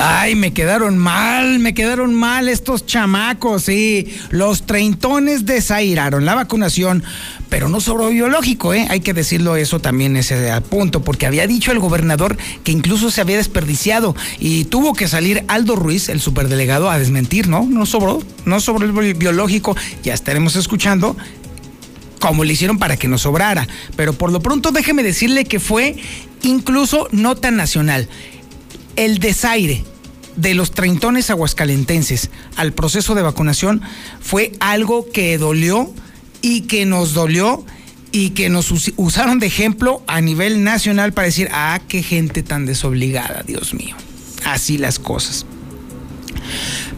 Ay, me quedaron mal, me quedaron mal estos chamacos, sí. Los treintones desairaron la vacunación, pero no sobró biológico, ¿eh? Hay que decirlo eso también ese punto, porque había dicho el gobernador que incluso se había desperdiciado y tuvo que salir Aldo Ruiz, el superdelegado, a desmentir, ¿no? No sobró, no sobró el biológico. Ya estaremos escuchando como le hicieron para que no sobrara. Pero por lo pronto déjeme decirle que fue incluso nota nacional el desaire de los treintones aguascalentenses al proceso de vacunación fue algo que dolió y que nos dolió y que nos usaron de ejemplo a nivel nacional para decir, ah, qué gente tan desobligada, Dios mío. Así las cosas.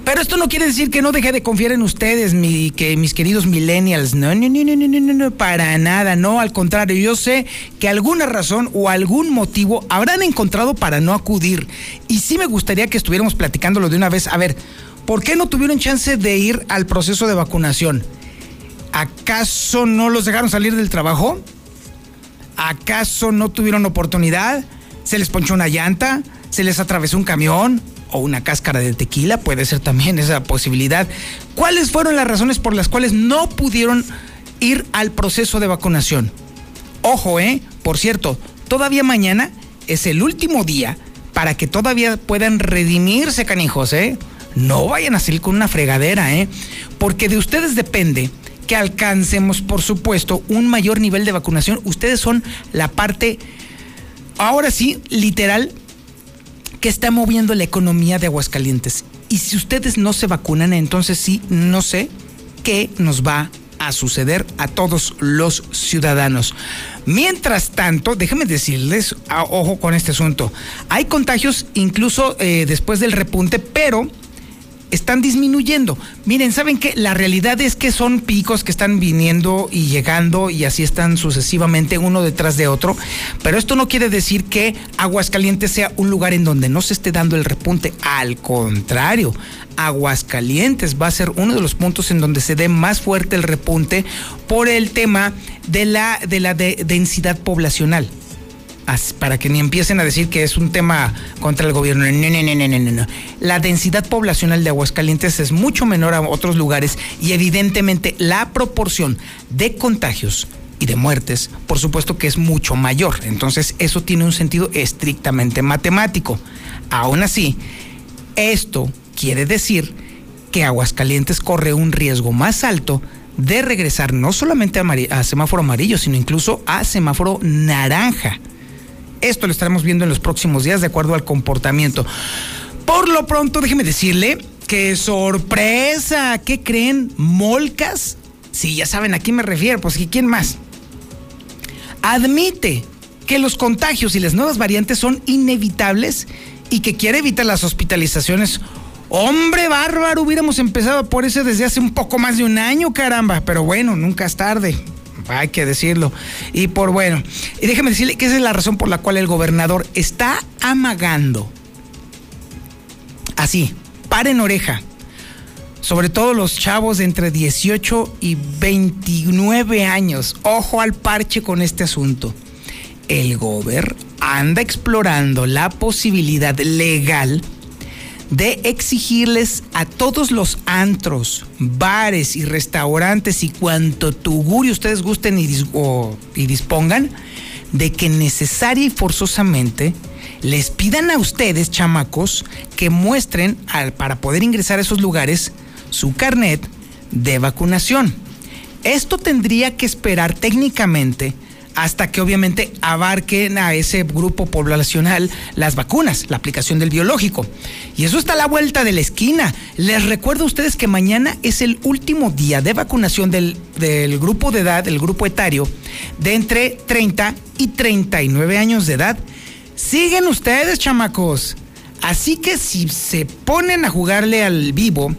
Pero esto no quiere decir que no deje de confiar en ustedes, que mis queridos millennials. No, no, no, no, no, no, no, para nada. No, al contrario, yo sé que alguna razón o algún motivo habrán encontrado para no acudir. Y sí me gustaría que estuviéramos platicándolo de una vez. A ver, ¿por qué no tuvieron chance de ir al proceso de vacunación? ¿Acaso no los dejaron salir del trabajo? ¿Acaso no tuvieron oportunidad? ¿Se les ponchó una llanta? ¿Se les atravesó un camión? O una cáscara de tequila, puede ser también esa posibilidad. ¿Cuáles fueron las razones por las cuales no pudieron ir al proceso de vacunación? Ojo, ¿eh? Por cierto, todavía mañana es el último día para que todavía puedan redimirse, canijos, ¿eh? No vayan a salir con una fregadera, ¿eh? Porque de ustedes depende que alcancemos, por supuesto, un mayor nivel de vacunación. Ustedes son la parte, ahora sí, literal, que está moviendo la economía de Aguascalientes. Y si ustedes no se vacunan, entonces sí, no sé qué nos va a suceder a todos los ciudadanos. Mientras tanto, déjenme decirles, ah, ojo con este asunto, hay contagios incluso eh, después del repunte, pero están disminuyendo. Miren, ¿saben qué? La realidad es que son picos que están viniendo y llegando y así están sucesivamente uno detrás de otro, pero esto no quiere decir que Aguascalientes sea un lugar en donde no se esté dando el repunte, al contrario, Aguascalientes va a ser uno de los puntos en donde se dé más fuerte el repunte por el tema de la, de la densidad poblacional para que ni empiecen a decir que es un tema contra el gobierno. No, no, no, no, no. La densidad poblacional de Aguascalientes es mucho menor a otros lugares y evidentemente la proporción de contagios y de muertes, por supuesto que es mucho mayor. Entonces eso tiene un sentido estrictamente matemático. Aún así, esto quiere decir que Aguascalientes corre un riesgo más alto de regresar no solamente a semáforo amarillo, sino incluso a semáforo naranja. Esto lo estaremos viendo en los próximos días de acuerdo al comportamiento. Por lo pronto, déjeme decirle que sorpresa, ¿qué creen? ¿Molcas? Sí, ya saben a quién me refiero, pues ¿quién más? Admite que los contagios y las nuevas variantes son inevitables y que quiere evitar las hospitalizaciones. Hombre bárbaro, hubiéramos empezado por eso desde hace un poco más de un año, caramba, pero bueno, nunca es tarde hay que decirlo. Y por bueno, y déjeme decirle que esa es la razón por la cual el gobernador está amagando. Así, paren oreja. Sobre todo los chavos de entre 18 y 29 años. Ojo al parche con este asunto. El gober anda explorando la posibilidad legal de exigirles a todos los antros, bares y restaurantes y cuanto tugurio ustedes gusten y, y dispongan, de que necesaria y forzosamente les pidan a ustedes, chamacos, que muestren al, para poder ingresar a esos lugares su carnet de vacunación. Esto tendría que esperar técnicamente hasta que obviamente abarquen a ese grupo poblacional las vacunas, la aplicación del biológico. Y eso está a la vuelta de la esquina. Les recuerdo a ustedes que mañana es el último día de vacunación del, del grupo de edad, el grupo etario, de entre 30 y 39 años de edad. Siguen ustedes, chamacos. Así que si se ponen a jugarle al vivo,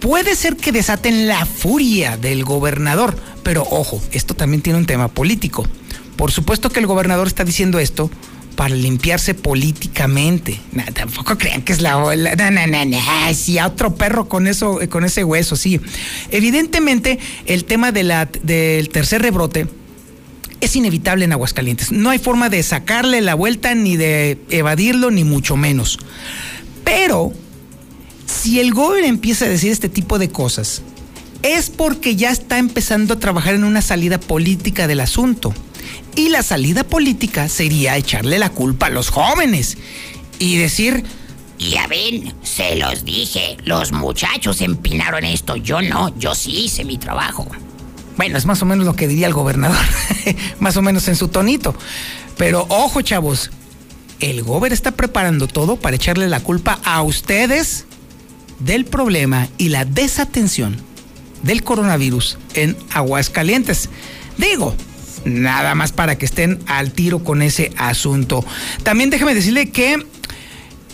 puede ser que desaten la furia del gobernador. Pero ojo, esto también tiene un tema político. Por supuesto que el gobernador está diciendo esto para limpiarse políticamente. tampoco crean que es la ola. Sí, a otro perro con eso, con ese hueso, sí. Evidentemente, el tema del tercer rebrote es inevitable en Aguascalientes. No hay forma de sacarle la vuelta ni de evadirlo, ni mucho menos. Pero, si el gobierno empieza a decir este tipo de cosas, es porque ya está empezando a trabajar en una salida política del asunto. Y la salida política sería echarle la culpa a los jóvenes y decir, ya ven, se los dije, los muchachos empinaron esto, yo no, yo sí hice mi trabajo. Bueno, es más o menos lo que diría el gobernador, más o menos en su tonito. Pero ojo, chavos, el gobernador está preparando todo para echarle la culpa a ustedes del problema y la desatención del coronavirus en Aguascalientes. Digo, nada más para que estén al tiro con ese asunto. También déjeme decirle que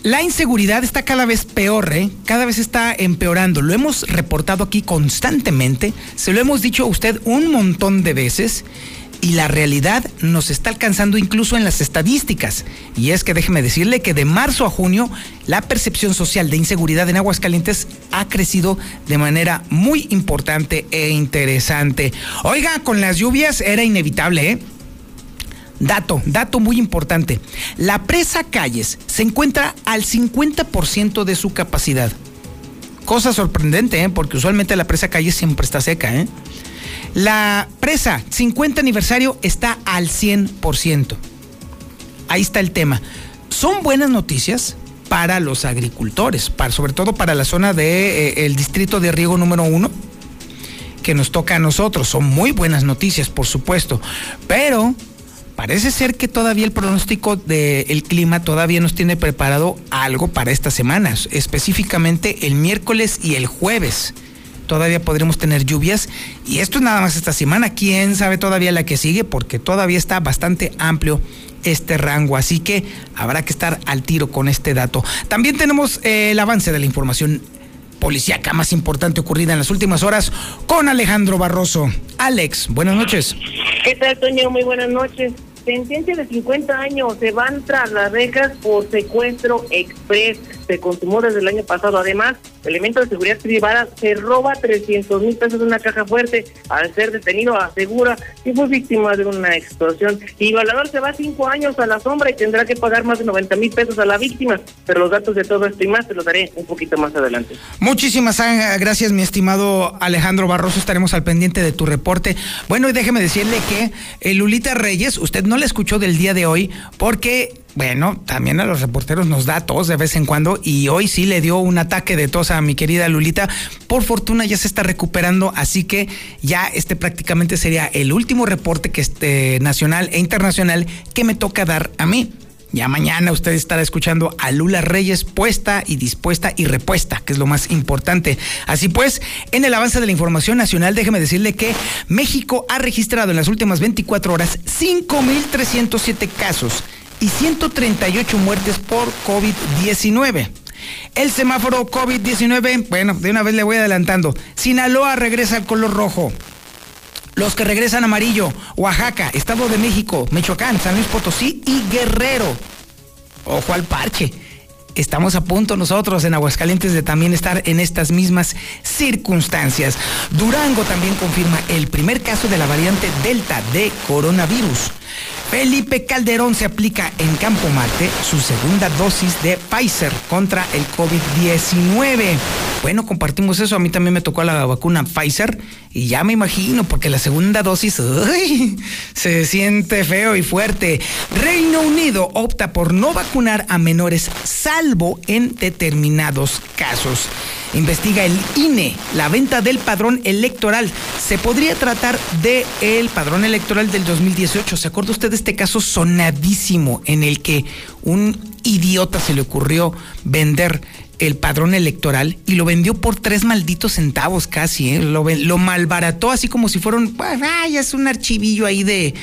la inseguridad está cada vez peor, ¿eh? cada vez está empeorando. Lo hemos reportado aquí constantemente, se lo hemos dicho a usted un montón de veces y la realidad nos está alcanzando incluso en las estadísticas. Y es que déjeme decirle que de marzo a junio la percepción social de inseguridad en Aguascalientes ha crecido de manera muy importante e interesante. Oiga, con las lluvias era inevitable, ¿eh? Dato, dato muy importante. La presa Calles se encuentra al 50% de su capacidad. Cosa sorprendente, ¿eh? porque usualmente la presa Calles siempre está seca. ¿eh? La presa 50 aniversario está al 100%. Ahí está el tema. Son buenas noticias para los agricultores, para, sobre todo para la zona del de, eh, distrito de riego número uno, que nos toca a nosotros. Son muy buenas noticias, por supuesto. Pero parece ser que todavía el pronóstico del clima todavía nos tiene preparado algo para estas semanas, específicamente el miércoles y el jueves. Todavía podremos tener lluvias y esto es nada más esta semana. Quién sabe todavía la que sigue porque todavía está bastante amplio este rango, así que habrá que estar al tiro con este dato. También tenemos eh, el avance de la información policíaca más importante ocurrida en las últimas horas con Alejandro Barroso. Alex, buenas noches. ¿Qué tal, Toño? Muy buenas noches. Sentencia de 50 años se van tras las rejas por secuestro express. Se consumó desde el año pasado. Además, elementos de seguridad privada se roba 300 mil pesos de una caja fuerte. Al ser detenido, asegura que fue víctima de una explosión. Y Valador se va cinco años a la sombra y tendrá que pagar más de 90 mil pesos a la víctima. Pero los datos de todo esto y más te los daré un poquito más adelante. Muchísimas gracias, mi estimado Alejandro Barroso. Estaremos al pendiente de tu reporte. Bueno, y déjeme decirle que el Lulita Reyes, usted no le escuchó del día de hoy porque, bueno, también a los reporteros nos da tos de vez en cuando y hoy sí le dio un ataque de tos mi querida Lulita. Por fortuna ya se está recuperando, así que ya este prácticamente sería el último reporte que este nacional e internacional que me toca dar a mí. Ya mañana usted estará escuchando a Lula Reyes puesta y dispuesta y repuesta, que es lo más importante. Así pues, en el avance de la información nacional, déjeme decirle que México ha registrado en las últimas 24 horas 5.307 casos y 138 muertes por COVID-19. El semáforo COVID-19, bueno, de una vez le voy adelantando. Sinaloa regresa al color rojo. Los que regresan amarillo, Oaxaca, Estado de México, Michoacán, San Luis Potosí y Guerrero. Ojo al parche. Estamos a punto nosotros en Aguascalientes de también estar en estas mismas circunstancias. Durango también confirma el primer caso de la variante Delta de coronavirus. Felipe Calderón se aplica en Campo Marte su segunda dosis de Pfizer contra el COVID-19. Bueno, compartimos eso. A mí también me tocó la vacuna Pfizer y ya me imagino, porque la segunda dosis se siente feo y fuerte. Reino Unido opta por no vacunar a menores salvo en determinados casos. investiga el INE, la venta del padrón electoral. Se podría tratar de el padrón electoral del 2018. ¿Se acuerda usted este caso sonadísimo en el que un idiota se le ocurrió vender el padrón electoral y lo vendió por tres malditos centavos casi, ¿eh? lo, malbarató así como si fuera un, ay, es un archivillo ahí de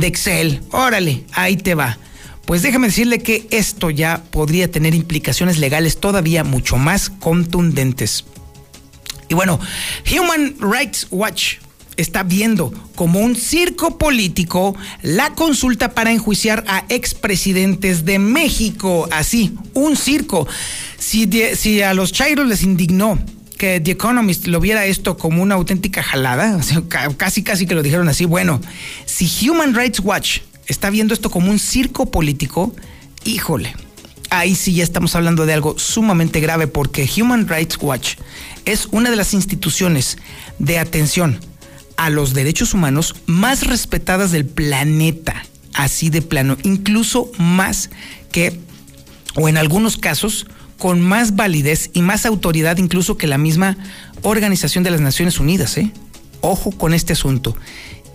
Excel, órale, ahí te va. Pues déjame decirle que esto ya podría tener implicaciones legales todavía mucho más contundentes. Y bueno, Human Rights Watch está viendo como un circo político la consulta para enjuiciar a expresidentes de México. Así, un circo. Si, a los Chairos les indignó que The Economist lo viera esto como una auténtica jalada, casi casi que lo dijeron así, bueno, si Human Rights Watch está viendo esto como un circo político, híjole, ahí sí ya estamos hablando de algo sumamente grave porque Human Rights Watch es una de las instituciones de atención a los derechos humanos más respetadas del planeta, así de plano, incluso más que, o en algunos casos, con más validez y más autoridad incluso que la misma Organización de las Naciones Unidas. ¿eh? Ojo con este asunto.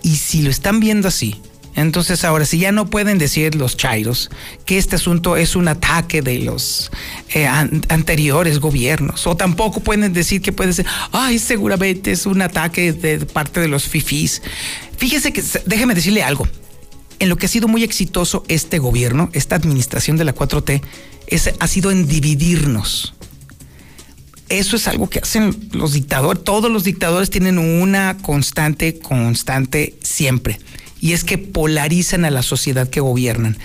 Y si lo están viendo así, entonces ahora, si ya no pueden decir los chairos que este asunto es un ataque de los eh, anteriores gobiernos, o tampoco pueden decir que puede ser, ay, seguramente es un ataque de parte de los fifís. Fíjese que, déjeme decirle algo, en lo que ha sido muy exitoso este gobierno, esta administración de la 4T, es, ha sido en dividirnos. Eso es algo que hacen los dictadores. Todos los dictadores tienen una constante, constante siempre y es que polarizan a la sociedad que gobiernan.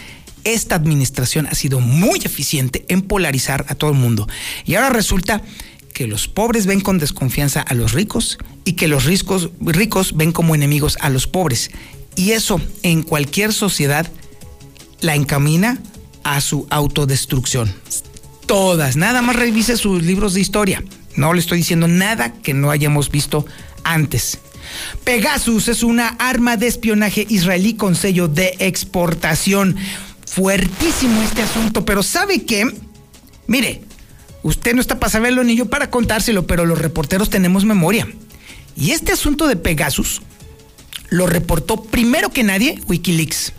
Esta administración ha sido muy eficiente en polarizar a todo el mundo. Y ahora resulta que los pobres ven con desconfianza a los ricos y que los ricos, ricos ven como enemigos a los pobres. Y eso en cualquier sociedad la encamina a su autodestrucción. Todas, nada más revise sus libros de historia. No le estoy diciendo nada que no hayamos visto antes. Pegasus es una arma de espionaje israelí con sello de exportación. Fuertísimo este asunto, pero ¿sabe qué? Mire, usted no está para saberlo ni yo para contárselo, pero los reporteros tenemos memoria. Y este asunto de Pegasus lo reportó primero que nadie Wikileaks.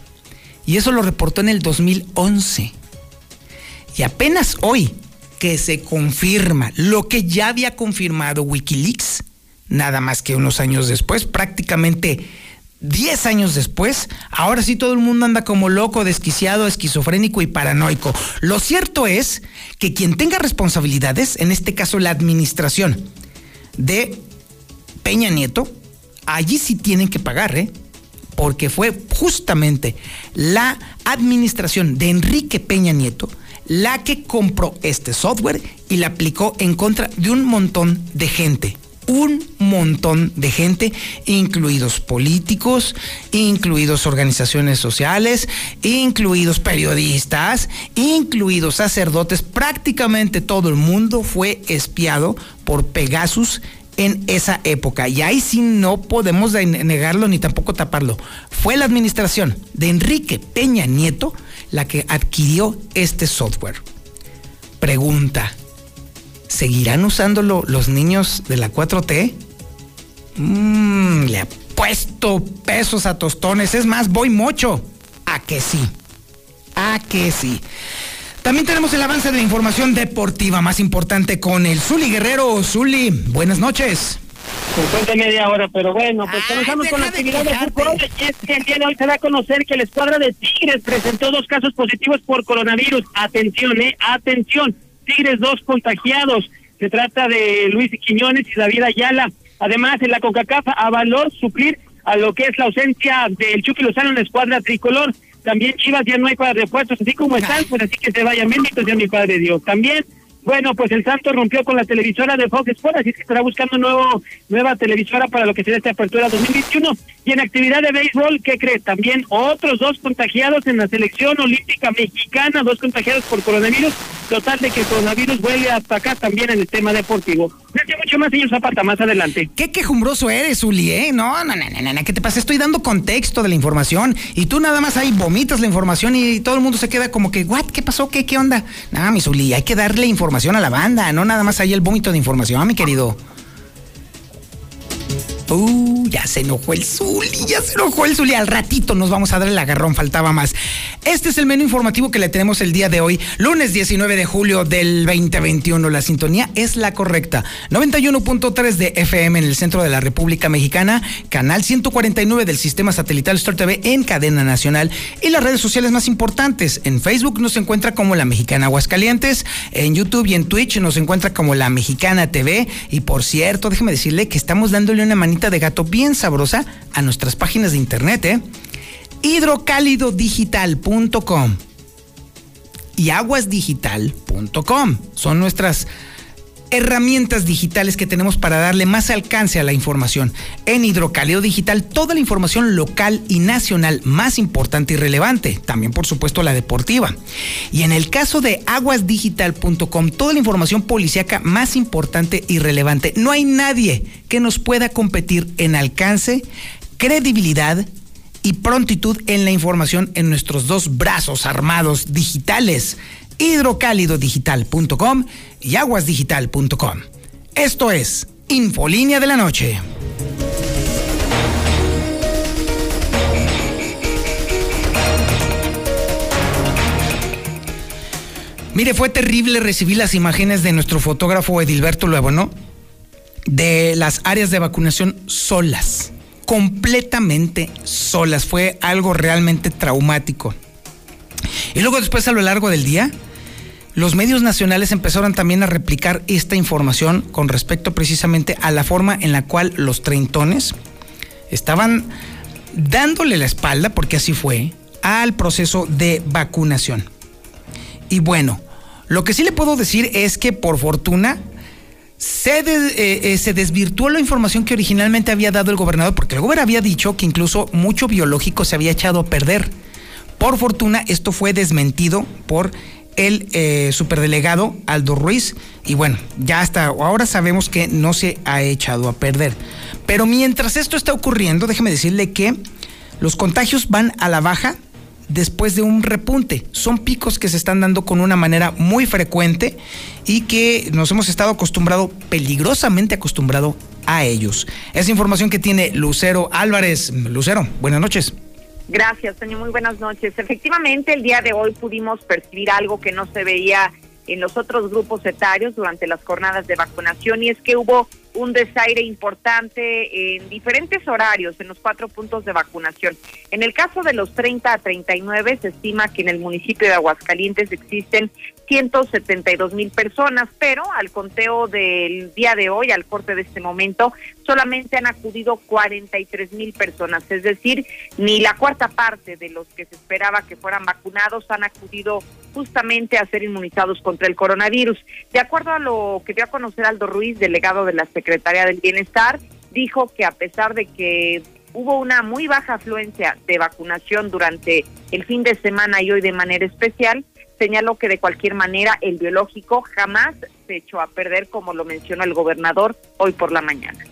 Y eso lo reportó en el 2011. Y apenas hoy que se confirma lo que ya había confirmado Wikileaks, nada más que unos años después, prácticamente 10 años después, ahora sí todo el mundo anda como loco, desquiciado, esquizofrénico y paranoico. Lo cierto es que quien tenga responsabilidades, en este caso la administración de Peña Nieto, allí sí tienen que pagar, ¿eh? Porque fue justamente la administración de Enrique Peña Nieto la que compró este software y la aplicó en contra de un montón de gente un montón de gente, incluidos políticos, incluidos organizaciones sociales, incluidos periodistas, incluidos sacerdotes. Prácticamente todo el mundo fue espiado por Pegasus en esa época. Y ahí sí no podemos negarlo ni tampoco taparlo. Fue la administración de Enrique Peña Nieto la que adquirió este software. Pregunta. ¿Seguirán usándolo los niños de la 4T? Mmm, le puesto pesos a tostones. Es más, voy mocho. A que sí. A que sí. También tenemos el avance de la información deportiva más importante con el Zuli Guerrero. Zuli, buenas noches. 50 media hora, pero bueno, pues comenzamos con la actividad de fútbol. Y es que el día de hoy se da a conocer que la escuadra de Tigres presentó dos casos positivos por coronavirus. Atención, eh, atención. Tigres dos contagiados. Se trata de Luis Quiñones y David Ayala. Además, en la CONCACAF avaló suplir a lo que es la ausencia del Chucky Lozano en la escuadra tricolor. También Chivas ya no hay para repuestos, así como están, pues así que se vayan. Bendito sea mi Padre Dios. También bueno, pues el Santo rompió con la televisora de Fox Sports, así que estará buscando nuevo, nueva televisora para lo que será esta apertura 2021. Y en actividad de béisbol, ¿qué cree? También otros dos contagiados en la selección olímpica mexicana, dos contagiados por coronavirus. Total de que el coronavirus vuelve hasta acá también en el tema deportivo. Gracias mucho más, señor Zapata, más adelante. Qué quejumbroso eres, Uli, ¿eh? No, no, no, no, no, ¿qué te pasa? Estoy dando contexto de la información y tú nada más ahí vomitas la información y todo el mundo se queda como que, ¿what? ¿Qué pasó? ¿Qué, qué onda? Nada, mi Uli, hay que darle información a la banda, no nada más ahí el vómito de información, mi querido. Uh, ya se enojó el Zuli, ya se enojó el Zuli. Al ratito nos vamos a dar el agarrón, faltaba más. Este es el menú informativo que le tenemos el día de hoy, lunes 19 de julio del 2021. La sintonía es la correcta. 91.3 de FM en el centro de la República Mexicana, canal 149 del sistema satelital Star TV en cadena nacional y las redes sociales más importantes. En Facebook nos encuentra como La Mexicana Aguascalientes, en YouTube y en Twitch nos encuentra como La Mexicana TV. Y por cierto, déjeme decirle que estamos dándole una manita de gato bien sabrosa a nuestras páginas de internet, ¿eh? hidrocálidodigital.com y aguasdigital.com. Son nuestras herramientas digitales que tenemos para darle más alcance a la información. En Hidrocálido Digital, toda la información local y nacional más importante y relevante, también por supuesto la deportiva. Y en el caso de aguasdigital.com, toda la información policíaca más importante y relevante. No hay nadie que nos pueda competir en alcance, credibilidad y prontitud en la información en nuestros dos brazos armados digitales hidrocálidodigital.com y aguasdigital.com. Esto es Infolínea de la Noche. Mire, fue terrible recibir las imágenes de nuestro fotógrafo Edilberto Luevo, ¿no? De las áreas de vacunación solas, completamente solas. Fue algo realmente traumático. Y luego después a lo largo del día, los medios nacionales empezaron también a replicar esta información con respecto precisamente a la forma en la cual los treintones estaban dándole la espalda, porque así fue, al proceso de vacunación. Y bueno, lo que sí le puedo decir es que por fortuna se, eh, eh, se, desvirtuó la información que originalmente había dado el gobernador, porque el gobernador había dicho que incluso mucho biológico se había echado a perder. Por fortuna, esto fue desmentido por el eh, superdelegado Aldo Ruiz y bueno, ya hasta ahora sabemos que no se ha echado a perder. Pero mientras esto está ocurriendo, déjeme decirle que los contagios van a la baja después de un repunte. Son picos que se están dando con una manera muy frecuente y que nos hemos estado acostumbrado, peligrosamente acostumbrado a ellos. Esa información que tiene Lucero Álvarez. Lucero, buenas noches. Gracias, señor. Muy buenas noches. Efectivamente, el día de hoy pudimos percibir algo que no se veía en los otros grupos etarios durante las jornadas de vacunación y es que hubo un desaire importante en diferentes horarios en los cuatro puntos de vacunación. En el caso de los 30 a 39 se estima que en el municipio de Aguascalientes existen 172 mil personas, pero al conteo del día de hoy, al corte de este momento, solamente han acudido 43 mil personas, es decir, ni la cuarta parte de los que se esperaba que fueran vacunados han acudido justamente a ser inmunizados contra el coronavirus. De acuerdo a lo que dio a conocer Aldo Ruiz, delegado de la Secretaría del Bienestar, dijo que a pesar de que hubo una muy baja afluencia de vacunación durante el fin de semana y hoy de manera especial, señaló que de cualquier manera el biológico jamás se echó a perder, como lo mencionó el gobernador hoy por la mañana.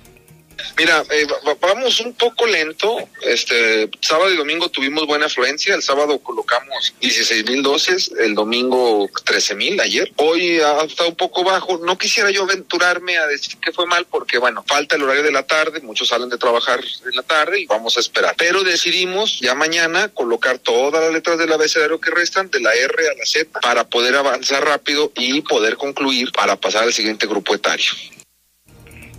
Mira, eh, vamos un poco lento. Este sábado y domingo tuvimos buena afluencia. El sábado colocamos 16 mil dosis, el domingo 13 mil ayer. Hoy ha estado un poco bajo. No quisiera yo aventurarme a decir que fue mal porque, bueno, falta el horario de la tarde. Muchos salen de trabajar en la tarde y vamos a esperar. Pero decidimos ya mañana colocar todas las letras del abecedario que restan, de la R a la Z, para poder avanzar rápido y poder concluir para pasar al siguiente grupo etario.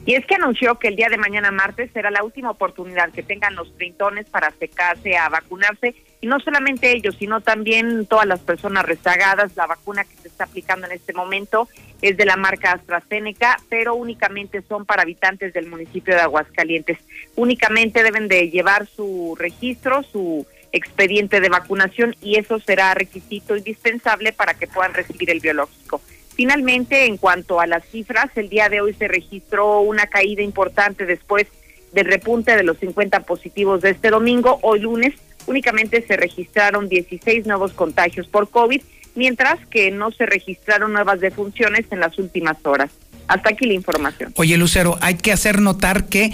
Y es que anunció que el día de mañana martes será la última oportunidad que tengan los treintones para acercarse a vacunarse. Y no solamente ellos, sino también todas las personas rezagadas. La vacuna que se está aplicando en este momento es de la marca AstraZeneca, pero únicamente son para habitantes del municipio de Aguascalientes. Únicamente deben de llevar su registro, su expediente de vacunación y eso será requisito indispensable para que puedan recibir el biológico. Finalmente, en cuanto a las cifras, el día de hoy se registró una caída importante después del repunte de los 50 positivos de este domingo. Hoy lunes únicamente se registraron 16 nuevos contagios por COVID mientras que no se registraron nuevas defunciones en las últimas horas. Hasta aquí la información. Oye, Lucero, hay que hacer notar que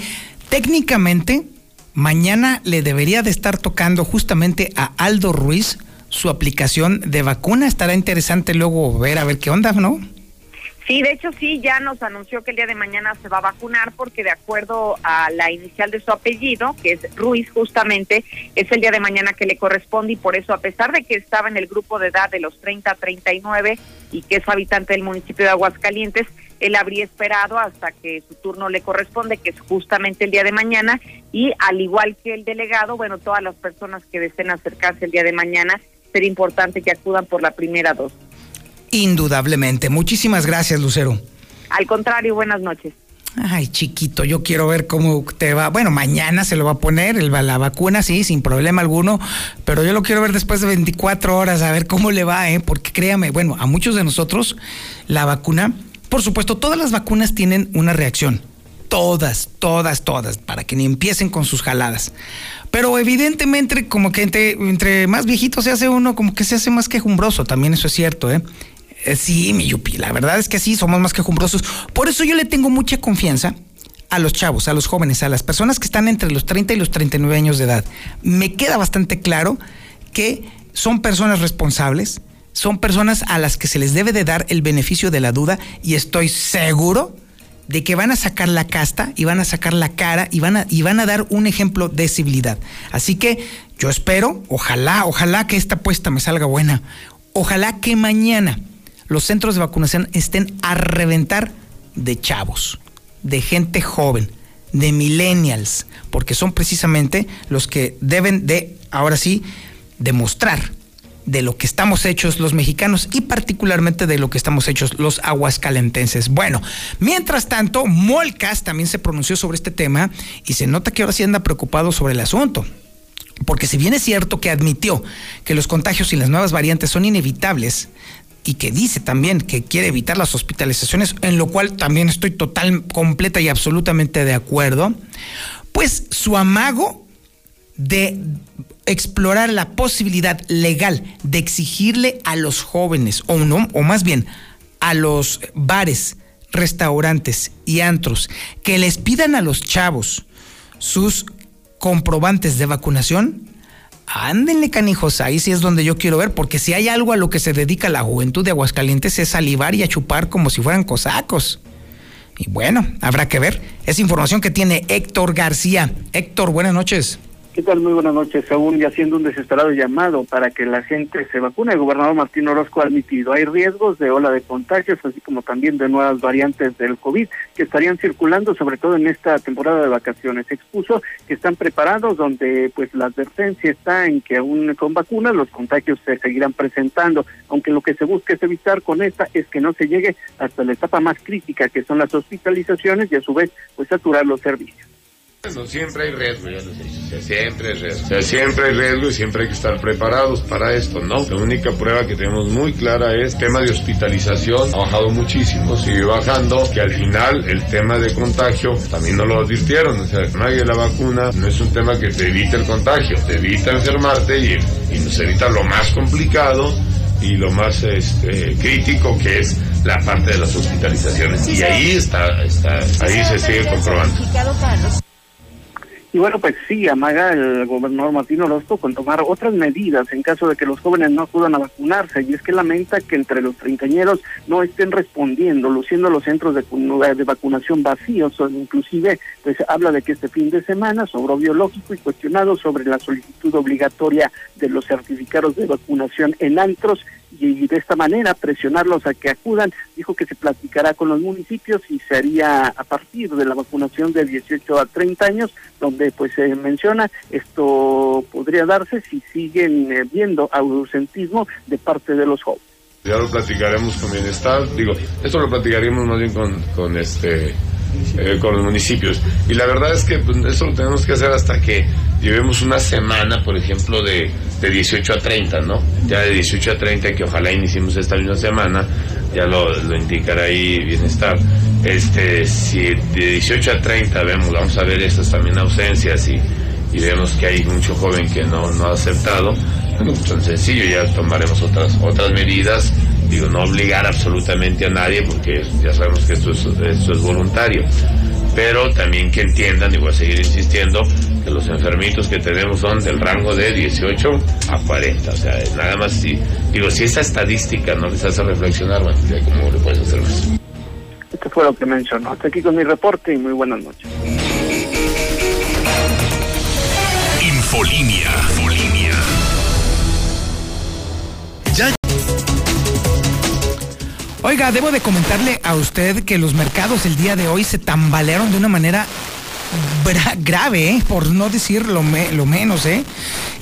técnicamente mañana le debería de estar tocando justamente a Aldo Ruiz su aplicación de vacuna. Estará interesante luego ver a ver qué onda, ¿no? Sí, de hecho sí, ya nos anunció que el día de mañana se va a vacunar porque de acuerdo a la inicial de su apellido, que es Ruiz justamente, es el día de mañana que le corresponde y por eso a pesar de que estaba en el grupo de edad de los 30 a 39 y que es habitante del municipio de Aguascalientes, él habría esperado hasta que su turno le corresponde, que es justamente el día de mañana, y al igual que el delegado, bueno, todas las personas que deseen acercarse el día de mañana, sería importante que acudan por la primera dosis. Indudablemente. Muchísimas gracias, Lucero. Al contrario, buenas noches. Ay, chiquito, yo quiero ver cómo te va. Bueno, mañana se lo va a poner el, la vacuna, sí, sin problema alguno, pero yo lo quiero ver después de 24 horas, a ver cómo le va, ¿eh? Porque créame, bueno, a muchos de nosotros la vacuna, por supuesto, todas las vacunas tienen una reacción. Todas, todas, todas, para que ni empiecen con sus jaladas. Pero evidentemente, como que entre, más viejito se hace uno, como que se hace más quejumbroso, también eso es cierto, ¿eh? Eh, sí, mi Yupi, la verdad es que sí, somos más quejumbrosos. Por eso yo le tengo mucha confianza a los chavos, a los jóvenes, a las personas que están entre los 30 y los 39 años de edad. Me queda bastante claro que son personas responsables, son personas a las que se les debe de dar el beneficio de la duda y estoy seguro de que van a sacar la casta y van a sacar la cara y van a, y van a dar un ejemplo de civilidad. Así que yo espero, ojalá, ojalá que esta apuesta me salga buena. Ojalá que mañana los centros de vacunación estén a reventar de chavos, de gente joven, de millennials, porque son precisamente los que deben de, ahora sí, demostrar de lo que estamos hechos los mexicanos y particularmente de lo que estamos hechos los aguascalentenses. Bueno, mientras tanto, Molcas también se pronunció sobre este tema y se nota que ahora sí anda preocupado sobre el asunto. Porque si bien es cierto que admitió que los contagios y las nuevas variantes son inevitables, y que dice también que quiere evitar las hospitalizaciones, en lo cual también estoy total, completa y absolutamente de acuerdo, pues su amago de explorar la posibilidad legal de exigirle a los jóvenes, o no, o más bien a los bares, restaurantes y antros, que les pidan a los chavos sus comprobantes de vacunación, Ándenle, canijos, ahí sí es donde yo quiero ver, porque si hay algo a lo que se dedica la juventud de Aguascalientes es salivar y a chupar como si fueran cosacos. Y bueno, habrá que ver. Es información que tiene Héctor García. Héctor, buenas noches. ¿Qué? Muy buenas noches. Aún y haciendo un desesperado llamado para que la gente se vacune, el gobernador Martín Orozco ha admitido hay riesgos de ola de contagios, así como también de nuevas variantes del COVID que estarían circulando, sobre todo en esta temporada de vacaciones. Expuso que están preparados, donde pues la advertencia está en que aún con vacunas los contagios se seguirán presentando, aunque lo que se busca es evitar con esta es que no se llegue hasta la etapa más crítica, que son las hospitalizaciones y a su vez pues saturar los servicios. Bueno, siempre hay riesgo, ya lo sé. siempre hay riesgo. O sea, siempre hay riesgo y siempre hay que estar preparados para esto, ¿no? La única prueba que tenemos muy clara es el tema de hospitalización. Ha bajado muchísimo, sigue bajando, que al final el tema de contagio también no lo advirtieron. O sea, nadie la vacuna no es un tema que te evita el contagio, te evita enfermarte y, y nos evita lo más complicado y lo más este, crítico que es la parte de las hospitalizaciones. y ahí está, está ahí se sigue comprobando. Y bueno, pues sí, amaga el gobernador Martín Orozco con tomar otras medidas en caso de que los jóvenes no acudan a vacunarse. Y es que lamenta que entre los treintañeros no estén respondiendo, luciendo los centros de, de vacunación vacíos. O inclusive, pues habla de que este fin de semana sobró biológico y cuestionado sobre la solicitud obligatoria de los certificados de vacunación en antros y de esta manera presionarlos a que acudan. Dijo que se platicará con los municipios y se haría a partir de la vacunación de 18 a 30 años, donde pues se menciona esto podría darse si siguen eh, viendo ausentismo de parte de los jóvenes. Ya lo platicaremos con bienestar, digo, esto lo platicaremos más bien con, con este eh, con los municipios. Y la verdad es que pues, eso lo tenemos que hacer hasta que llevemos una semana, por ejemplo, de, de 18 a 30, ¿no? Ya de 18 a 30, que ojalá iniciemos esta misma semana, ya lo, lo indicará ahí bienestar. Este, si de 18 a 30 vemos, vamos a ver estas también ausencias y, y vemos que hay mucho joven que no, no ha aceptado, Bueno, tan sencillo, ya tomaremos otras, otras medidas. Digo, no obligar absolutamente a nadie porque ya sabemos que esto es, esto es voluntario. Pero también que entiendan, y voy a seguir insistiendo, que los enfermitos que tenemos son del rango de 18 a 40. O sea, nada más si, digo, si esa estadística no les hace reflexionar, bueno, cómo le puedes hacer más. Esto fue lo que mencionó. Hasta aquí con mi reporte y muy buenas noches. Infolinia. Oiga, debo de comentarle a usted que los mercados el día de hoy se tambalearon de una manera grave, ¿eh? por no decir lo, me- lo menos, ¿eh?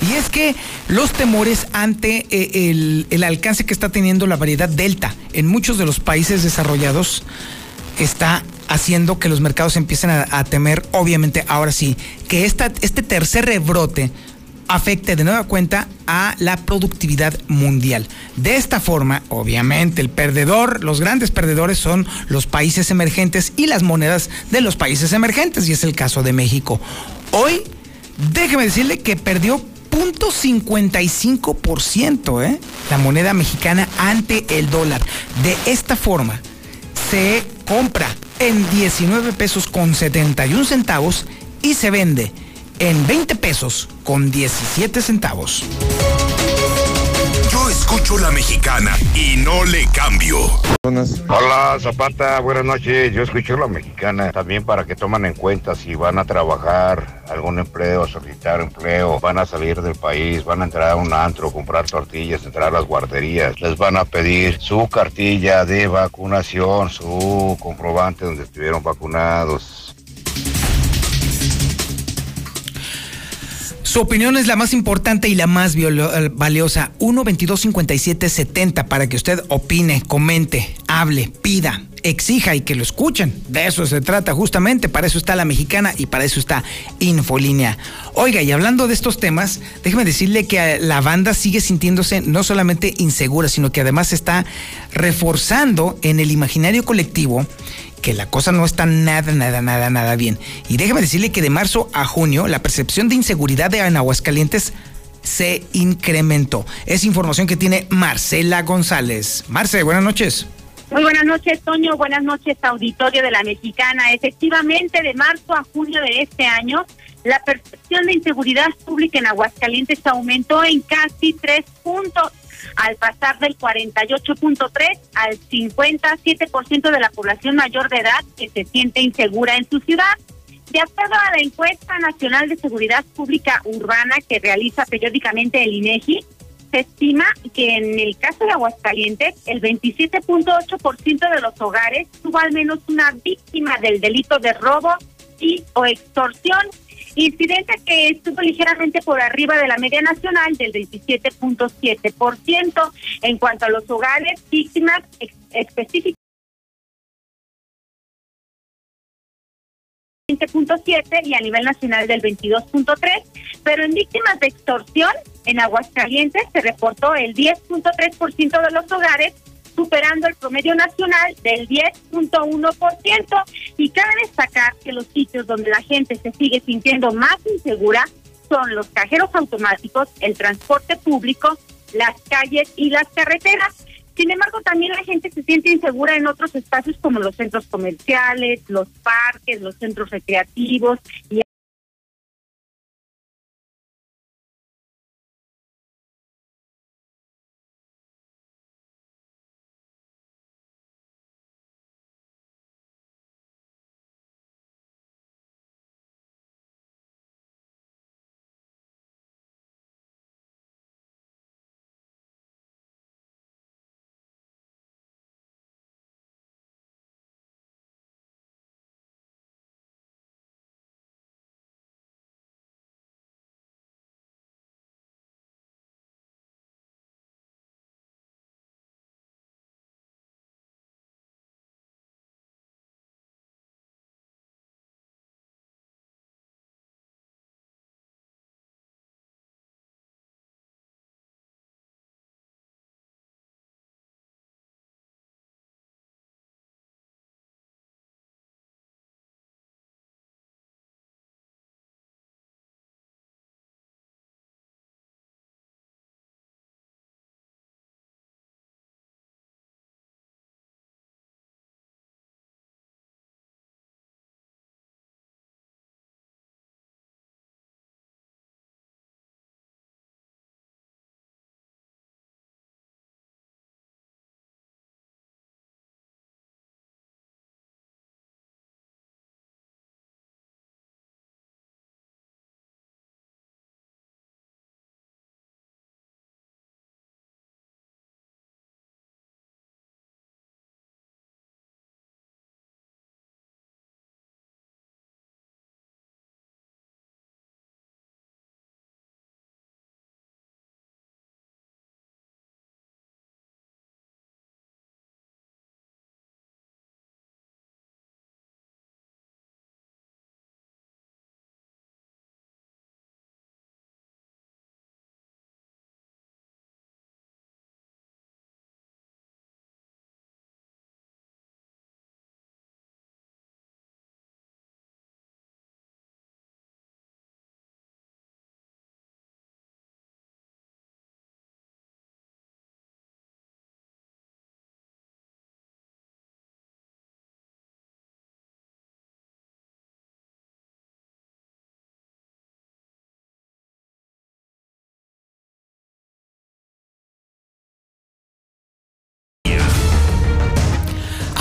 Y es que los temores ante eh, el, alcance que está teniendo la variedad Delta en muchos de los países desarrollados está haciendo que los mercados empiecen a, temer, obviamente, ahora sí, que este tercer rebrote afecte de nueva cuenta a la productividad mundial. De esta forma, obviamente, el perdedor, los grandes perdedores son los países emergentes y las monedas de los países emergentes, y es el caso de México. Hoy, déjeme decirle que perdió 0.55%, ¿eh? La moneda mexicana ante el dólar. De esta forma, se compra en 19 pesos con 71 centavos y se vende en 20 pesos con 17 centavos. Yo escucho la mexicana y no le cambio. Hola Zapata, buenas noches. Yo escucho la mexicana también para que tomen en cuenta si van a trabajar algún empleo, solicitar empleo, van a salir del país, van a entrar a un antro, comprar tortillas, entrar a las guarderías, les van a pedir su cartilla de vacunación, su comprobante donde estuvieron vacunados. Su opinión es la más importante y la más eh, valiosa. 1 22 57 70 para que usted opine, comente, hable, pida, exija y que lo escuchen. De eso se trata justamente. Para eso está la mexicana y para eso está Infolínea. Oiga, y hablando de estos temas, déjeme decirle que eh, la banda sigue sintiéndose no solamente insegura, sino que además está reforzando en el imaginario colectivo que la cosa no está nada, nada, nada, nada bien. Y déjeme decirle que de marzo a junio la percepción de inseguridad de en Aguascalientes se incrementó. Es información que tiene Marcela González. Marce, buenas noches. Muy buenas noches, Toño. Buenas noches, auditorio de la Mexicana. Efectivamente, de marzo a junio de este año, la percepción de inseguridad pública en Aguascalientes aumentó en casi tres puntos, al pasar del 48.3 al 57% de la población mayor de edad que se siente insegura en su ciudad. De acuerdo a la encuesta nacional de seguridad pública urbana que realiza periódicamente el INEGI, se estima que en el caso de Aguascalientes, el 27.8% de los hogares tuvo al menos una víctima del delito de robo y o extorsión, incidencia que estuvo ligeramente por arriba de la media nacional del 27.7%. En cuanto a los hogares, víctimas ex- específicas 20.7 y a nivel nacional del 22.3, pero en víctimas de extorsión en Aguascalientes se reportó el 10.3% de los hogares, superando el promedio nacional del 10.1%. Y cabe destacar que los sitios donde la gente se sigue sintiendo más insegura son los cajeros automáticos, el transporte público, las calles y las carreteras. Sin embargo, también la gente se siente insegura en otros espacios como los centros comerciales, los parques, los centros recreativos y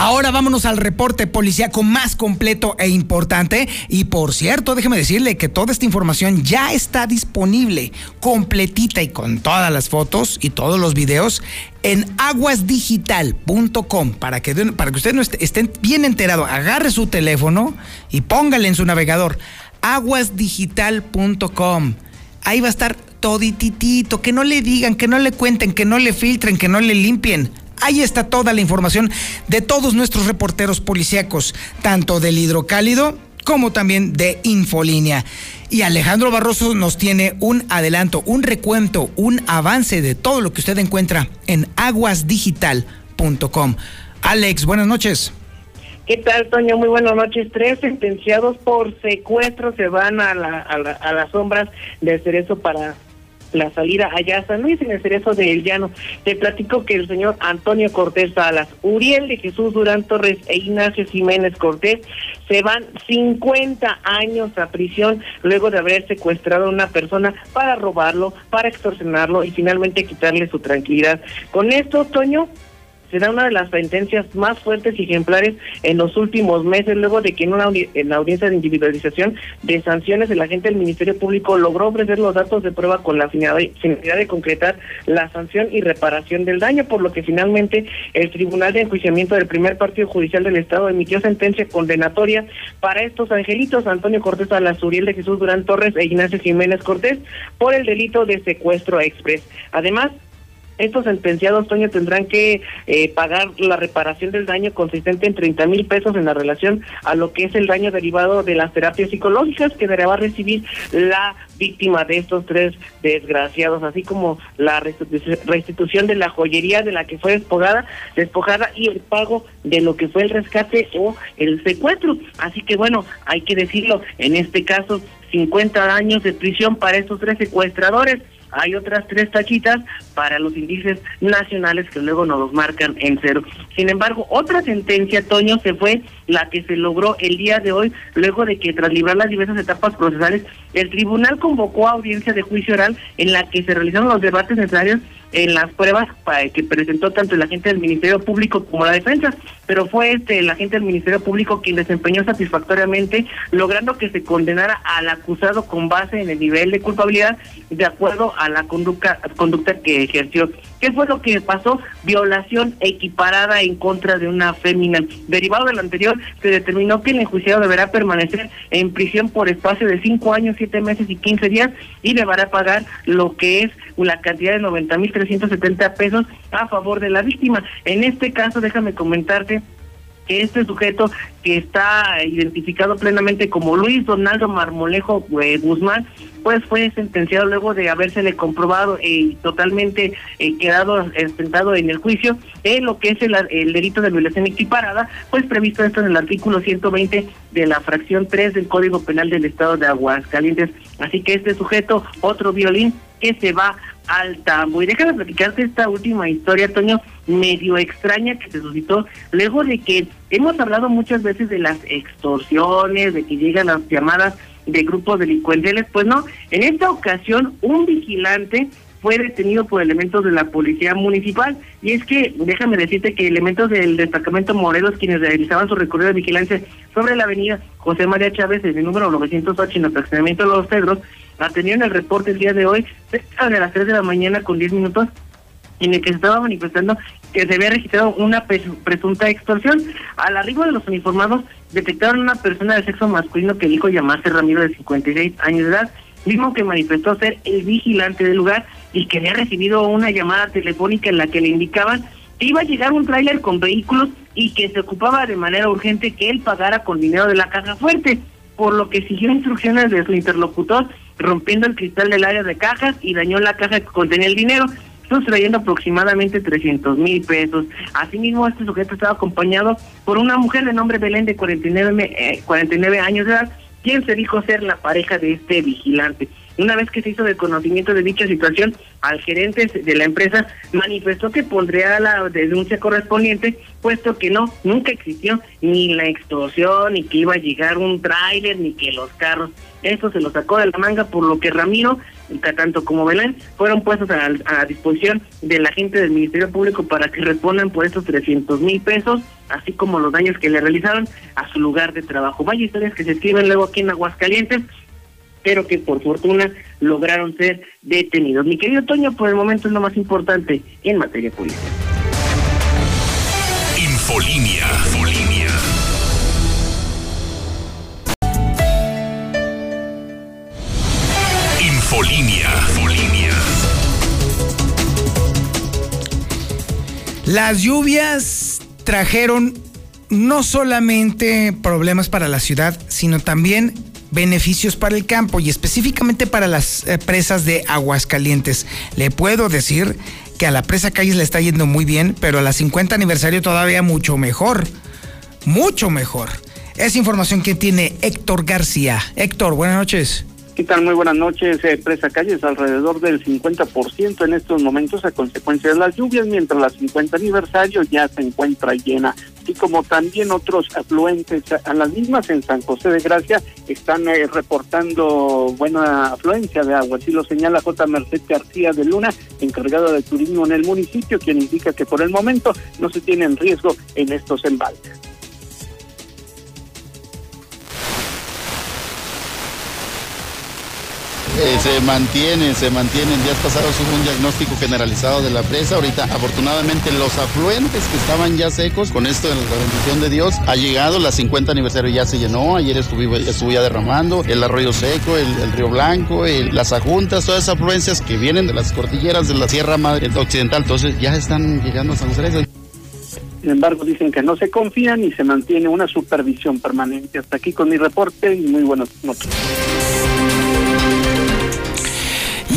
Ahora vámonos al reporte policíaco más completo e importante. Y por cierto, déjeme decirle que toda esta información ya está disponible, completita y con todas las fotos y todos los videos en aguasdigital.com para que, para que usted no esté, esté bien enterado. Agarre su teléfono y póngale en su navegador aguasdigital.com. Ahí va a estar todititito, que no le digan, que no le cuenten, que no le filtren, que no le limpien. Ahí está toda la información de todos nuestros reporteros policíacos, tanto del hidrocálido como también de Infolínea. Y Alejandro Barroso nos tiene un adelanto, un recuento, un avance de todo lo que usted encuentra en aguasdigital.com. Alex, buenas noches. ¿Qué tal, Toño? Muy buenas noches. Tres sentenciados por secuestro se van a, la, a, a las sombras del cerezo para la salida allá a San Luis en el cerezo de El Llano. Te platico que el señor Antonio Cortés Salas, Uriel de Jesús Durán Torres e Ignacio Jiménez Cortés se van 50 años a prisión luego de haber secuestrado a una persona para robarlo, para extorsionarlo y finalmente quitarle su tranquilidad. Con esto, Toño, será una de las sentencias más fuertes y ejemplares en los últimos meses, luego de que en una en la audiencia de individualización de sanciones el agente del Ministerio Público logró ofrecer los datos de prueba con la finalidad de concretar la sanción y reparación del daño, por lo que finalmente el Tribunal de Enjuiciamiento del primer partido judicial del Estado emitió sentencia condenatoria para estos angelitos, Antonio Cortés Alazuriel de Jesús Durán Torres e Ignacio Jiménez Cortés, por el delito de secuestro express. Además, estos sentenciados, Toño, tendrán que eh, pagar la reparación del daño consistente en 30 mil pesos en la relación a lo que es el daño derivado de las terapias psicológicas que deberá recibir la víctima de estos tres desgraciados, así como la restitución de la joyería de la que fue despojada, despojada y el pago de lo que fue el rescate o el secuestro. Así que bueno, hay que decirlo, en este caso, 50 años de prisión para estos tres secuestradores hay otras tres tachitas para los índices nacionales que luego nos los marcan en cero. Sin embargo, otra sentencia, Toño, se fue la que se logró el día de hoy, luego de que tras librar las diversas etapas procesales, el tribunal convocó a audiencia de juicio oral en la que se realizaron los debates necesarios en las pruebas que presentó tanto el agente del Ministerio Público como la defensa, pero fue este el agente del Ministerio Público quien desempeñó satisfactoriamente, logrando que se condenara al acusado con base en el nivel de culpabilidad de acuerdo a la conducta, conducta que ejerció. ¿Qué fue lo que pasó? Violación equiparada en contra de una fémina. Derivado de lo anterior, se determinó que el enjuiciado deberá permanecer en prisión por espacio de cinco años, siete meses y quince días y deberá pagar lo que es la cantidad de noventa mil trescientos setenta pesos a favor de la víctima. En este caso, déjame comentarte que este sujeto que está identificado plenamente como Luis Donaldo Marmolejo eh, Guzmán, pues fue sentenciado luego de habérsele comprobado y totalmente eh, quedado sentado en el juicio en lo que es el, el, delito de violación equiparada, pues previsto esto en el artículo 120 de la fracción 3 del Código Penal del Estado de Aguascalientes. Así que este sujeto, otro violín, que se va al tambo. Y déjame platicarte esta última historia, Toño, medio extraña que se suscitó luego de que hemos hablado muchas veces de las extorsiones, de que llegan las llamadas de grupos delincuenciales. Pues no, en esta ocasión un vigilante fue detenido por elementos de la policía municipal. Y es que, déjame decirte que elementos del destacamento Morelos, quienes realizaban su recorrido de vigilancia sobre la avenida José María Chávez, en el número 908, en el fraccionamiento de Los Cedros, atendieron el reporte el día de hoy, cerca de las 3 de la mañana con 10 minutos, en el que se estaba manifestando que se había registrado una presunta extorsión. Al arribo de los uniformados, detectaron una persona de sexo masculino que dijo llamarse Ramiro de 56 años de edad, mismo que manifestó ser el vigilante del lugar y que había recibido una llamada telefónica en la que le indicaban que iba a llegar un tráiler con vehículos y que se ocupaba de manera urgente que él pagara con dinero de la caja fuerte, por lo que siguió instrucciones de su interlocutor rompiendo el cristal del área de cajas y dañó la caja que contenía el dinero, sustrayendo aproximadamente 300 mil pesos. Asimismo, este sujeto estaba acompañado por una mujer de nombre Belén de 49, 49 eh, años de edad, quien se dijo ser la pareja de este vigilante. Una vez que se hizo de conocimiento de dicha situación, al gerente de la empresa manifestó que pondría la denuncia correspondiente, puesto que no, nunca existió ni la extorsión, ni que iba a llegar un tráiler, ni que los carros. Eso se lo sacó de la manga, por lo que Ramiro, tanto como Belén, fueron puestos a, a disposición de la gente del Ministerio Público para que respondan por estos 300 mil pesos, así como los daños que le realizaron a su lugar de trabajo. Vaya historias que se escriben luego aquí en Aguascalientes pero que por fortuna lograron ser detenidos. Mi querido Toño, por el momento es lo más importante en materia política. Infolinia. Infolinia. Infolinia. Infolinia. Las lluvias trajeron no solamente problemas para la ciudad, sino también beneficios para el campo y específicamente para las eh, presas de Aguascalientes. Le puedo decir que a la presa Calles le está yendo muy bien, pero a la 50 aniversario todavía mucho mejor. Mucho mejor. Es información que tiene Héctor García. Héctor, buenas noches. ¿Qué tal? Muy buenas noches. Eh, presa Calles alrededor del 50% en estos momentos a consecuencia de las lluvias, mientras la 50 aniversario ya se encuentra llena. Así como también otros afluentes a las mismas en San José de Gracia están eh, reportando buena afluencia de agua. Así lo señala J. Merced García de Luna, encargado de turismo en el municipio, quien indica que por el momento no se tiene en riesgo en estos embalses. Eh, se mantienen, se mantienen. Días pasados hubo un diagnóstico generalizado de la presa. Ahorita, afortunadamente, los afluentes que estaban ya secos, con esto, en la bendición de Dios, ha llegado. La 50 aniversario ya se llenó. Ayer estuve, estuve ya derramando. El arroyo seco, el, río Blanco, las ajuntas, todas esas afluencias que vienen de las cordilleras de la Sierra Madre Occidental. Entonces, ya están llegando a San José. Sin embargo, dicen que no se confían y se mantiene una supervisión permanente. Hasta aquí con mi reporte y muy buenas noticias.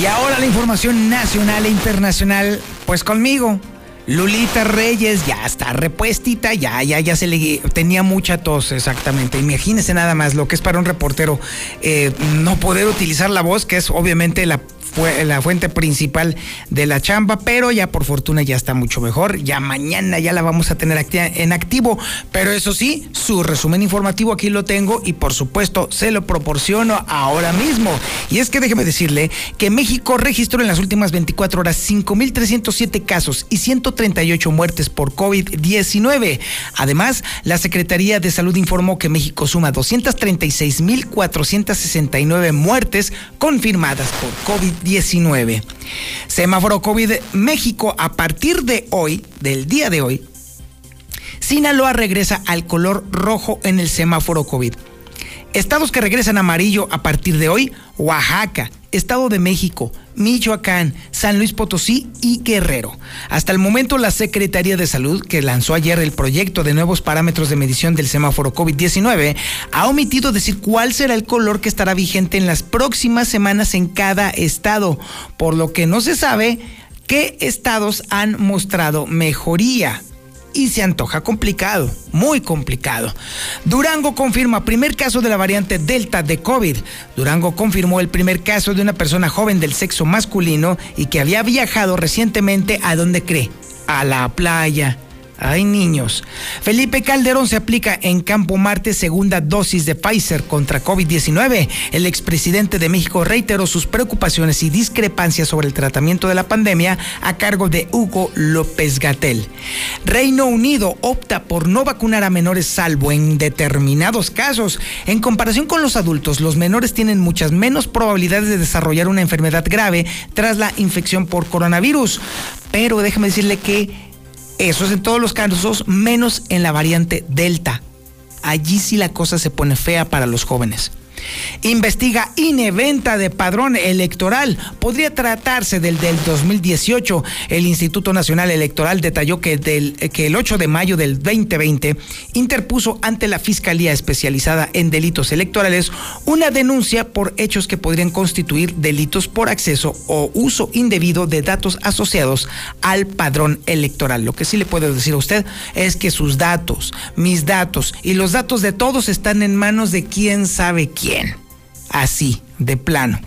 Y ahora la información nacional e internacional, pues conmigo. Lulita Reyes ya está repuestita, ya, ya, ya se le tenía mucha tos, exactamente. Imagínense nada más lo que es para un reportero eh, no poder utilizar la voz, que es obviamente la fue la fuente principal de la chamba, pero ya por fortuna ya está mucho mejor. Ya mañana ya la vamos a tener en activo. Pero eso sí, su resumen informativo aquí lo tengo y por supuesto se lo proporciono ahora mismo. Y es que déjeme decirle que México registró en las últimas 24 horas 5.307 casos y 138 muertes por COVID-19. Además, la Secretaría de Salud informó que México suma 236.469 muertes confirmadas por COVID-19. 19. Semáforo COVID México a partir de hoy, del día de hoy, Sinaloa regresa al color rojo en el semáforo COVID. Estados que regresan amarillo a partir de hoy, Oaxaca, Estado de México, Michoacán, San Luis Potosí y Guerrero. Hasta el momento, la Secretaría de Salud, que lanzó ayer el proyecto de nuevos parámetros de medición del semáforo COVID-19, ha omitido decir cuál será el color que estará vigente en las próximas semanas en cada estado, por lo que no se sabe qué estados han mostrado mejoría y se antoja complicado, muy complicado. Durango confirma primer caso de la variante Delta de COVID. Durango confirmó el primer caso de una persona joven del sexo masculino y que había viajado recientemente a donde cree, a la playa. Ay, niños. Felipe Calderón se aplica en Campo Marte segunda dosis de Pfizer contra COVID-19. El expresidente de México reiteró sus preocupaciones y discrepancias sobre el tratamiento de la pandemia a cargo de Hugo López Gatel. Reino Unido opta por no vacunar a menores salvo en determinados casos. En comparación con los adultos, los menores tienen muchas menos probabilidades de desarrollar una enfermedad grave tras la infección por coronavirus. Pero déjeme decirle que eso es en todos los casos, menos en la variante Delta. Allí sí la cosa se pone fea para los jóvenes. Investiga ineventa de padrón electoral. Podría tratarse del del 2018. El Instituto Nacional Electoral detalló que, que el 8 de mayo del 2020 interpuso ante la Fiscalía Especializada en Delitos Electorales una denuncia por hechos que podrían constituir delitos por acceso o uso indebido de datos asociados al padrón electoral. Lo que sí le puedo decir a usted es que sus datos, mis datos y los datos de todos están en manos de quién sabe Así, de plano.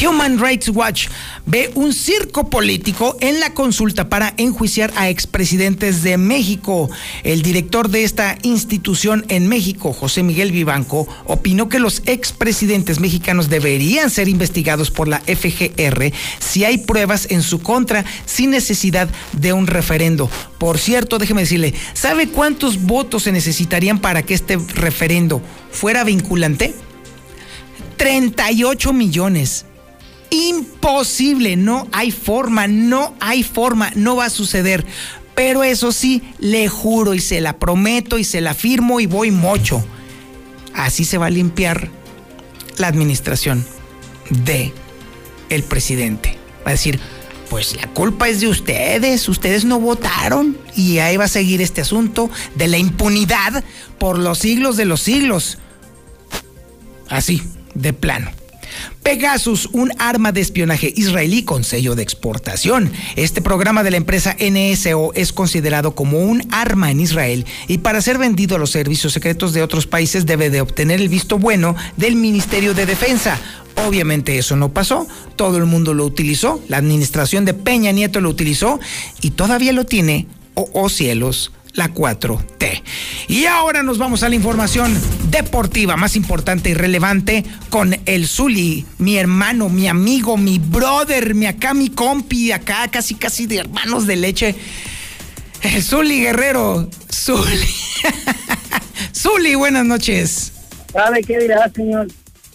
Human Rights Watch ve un circo político en la consulta para enjuiciar a expresidentes de México. El director de esta institución en México, José Miguel Vivanco, opinó que los expresidentes mexicanos deberían ser investigados por la FGR si hay pruebas en su contra sin necesidad de un referendo. Por cierto, déjeme decirle, ¿sabe cuántos votos se necesitarían para que este referendo fuera vinculante? 38 millones. Imposible, no hay forma, no hay forma, no va a suceder. Pero eso sí, le juro y se la prometo y se la firmo y voy mocho. Así se va a limpiar la administración de el presidente. Va a decir, pues la culpa es de ustedes, ustedes no votaron y ahí va a seguir este asunto de la impunidad por los siglos de los siglos. Así, de plano. Pegasus, un arma de espionaje israelí con sello de exportación. Este programa de la empresa NSO es considerado como un arma en Israel y para ser vendido a los servicios secretos de otros países debe de obtener el visto bueno del Ministerio de Defensa. Obviamente eso no pasó, todo el mundo lo utilizó, la administración de Peña Nieto lo utilizó y todavía lo tiene, oh, oh cielos, la 4T. Y ahora nos vamos a la información deportiva más importante y relevante con el Zuli, mi hermano, mi amigo, mi brother, mi acá, mi compi, acá casi casi de hermanos de leche. El Zuli Guerrero, Zuli. Zuli, buenas noches. ¿Sabe qué dirá, señor?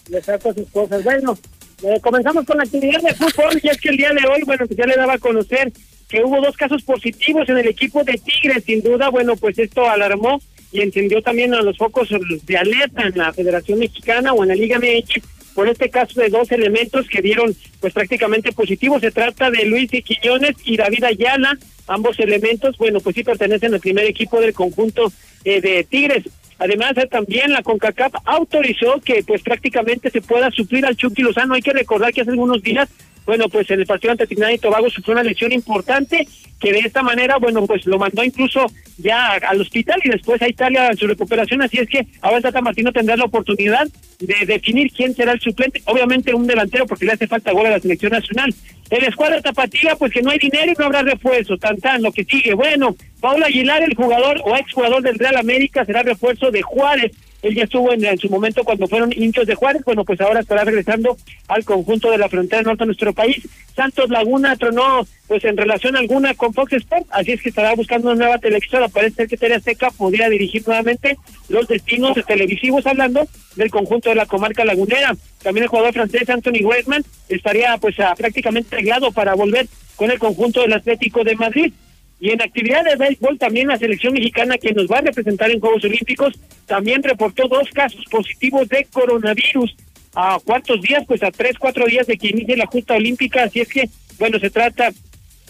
Le saco sus cosas. Bueno, eh, comenzamos con la actividad de fútbol, y es que el día de hoy, bueno, pues ya le daba a conocer que hubo dos casos positivos en el equipo de Tigres, sin duda, bueno, pues esto alarmó y encendió también a los focos de alerta en la Federación Mexicana o en la Liga MX por este caso de dos elementos que dieron pues prácticamente positivos. Se trata de Luis y Quiñones y David Ayala, ambos elementos, bueno, pues sí pertenecen al primer equipo del conjunto eh, de Tigres. Además, eh, también la CONCACAF autorizó que pues prácticamente se pueda suplir al Chucky Lozano. Hay que recordar que hace algunos días bueno, pues el partido ante Trinidad Tobago sufrió una lesión importante que de esta manera, bueno, pues lo mandó incluso ya al hospital y después a Italia en su recuperación, así es que ahora Tata Martino tendrá la oportunidad de definir quién será el suplente, obviamente un delantero porque le hace falta gol a la selección nacional. El escuadra tapatía, pues que no hay dinero y no habrá refuerzo, tan tan, lo que sigue. Bueno, Paula Aguilar, el jugador o exjugador del Real América, será refuerzo de Juárez él ya estuvo en, su momento cuando fueron hinchos de Juárez, bueno, pues ahora estará regresando al conjunto de la frontera norte de nuestro país. Santos Laguna tronó pues en relación alguna con Fox Sports, así es que estará buscando una nueva televisora, parece ser que Tere Seca podría dirigir nuevamente los destinos televisivos hablando del conjunto de la comarca lagunera. También el jugador francés Anthony Weidman estaría pues prácticamente arreglado para volver con el conjunto del Atlético de Madrid. Y en actividad de béisbol también la selección mexicana que nos va a representar en Juegos Olímpicos también reportó dos casos positivos de coronavirus. ¿A cuántos días? Pues a tres, cuatro días de que inicie la justa olímpica. Así es que, bueno, se trata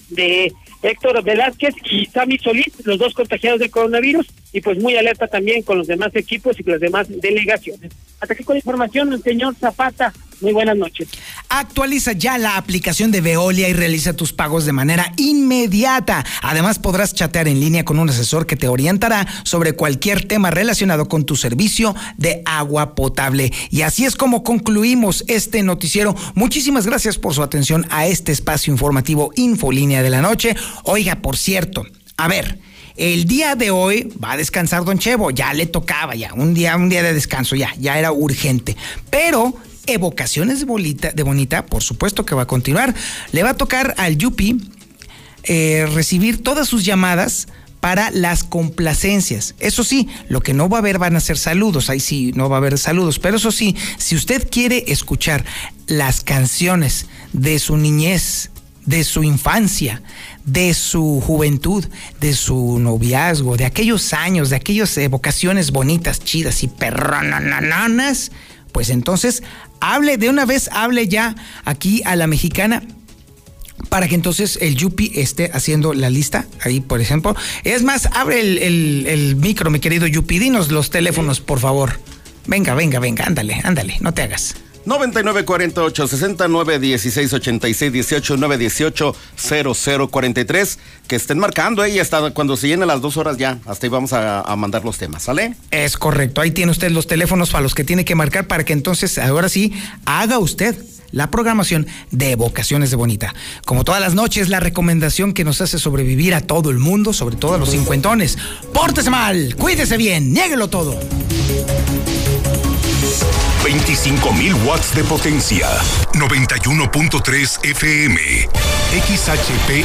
de Héctor Velázquez y Sami Solís, los dos contagiados de coronavirus, y pues muy alerta también con los demás equipos y con las demás delegaciones. Hasta aquí con información, el señor Zapata. Muy buenas noches. Actualiza ya la aplicación de Veolia y realiza tus pagos de manera inmediata. Además podrás chatear en línea con un asesor que te orientará sobre cualquier tema relacionado con tu servicio de agua potable. Y así es como concluimos este noticiero. Muchísimas gracias por su atención a este espacio informativo Infolínea de la Noche. Oiga, por cierto, a ver. El día de hoy va a descansar Don Chevo, ya le tocaba ya, un día, un día de descanso, ya, ya era urgente. Pero Evocaciones de Bonita, de Bonita, por supuesto que va a continuar. Le va a tocar al Yupi eh, recibir todas sus llamadas para las complacencias. Eso sí, lo que no va a haber van a ser saludos, ahí sí no va a haber saludos, pero eso sí, si usted quiere escuchar las canciones de su niñez, de su infancia, de su juventud, de su noviazgo, de aquellos años, de aquellas evocaciones bonitas, chidas y perronananas, pues entonces hable de una vez, hable ya aquí a la mexicana para que entonces el Yupi esté haciendo la lista ahí, por ejemplo. Es más, abre el, micro, mi querido Yupi, dinos los teléfonos, por favor. Venga, venga, venga, ándale, ándale, no te hagas. 9948 69 16 86 18 9 18 00 43 que estén marcando eh, y hasta cuando se llenen las dos horas ya hasta ahí vamos a, a, mandar los temas ¿sale? es correcto ahí tiene usted los teléfonos para los que tiene que marcar para que entonces ahora sí haga usted la programación de Vocaciones de Bonita. Como todas las noches, la recomendación que nos hace sobrevivir a todo el mundo, sobre todo a los cincuentones. Pórtese mal, cuídese bien, niéguelo todo. 25.000 watts de potencia. 91.3 FM. XHP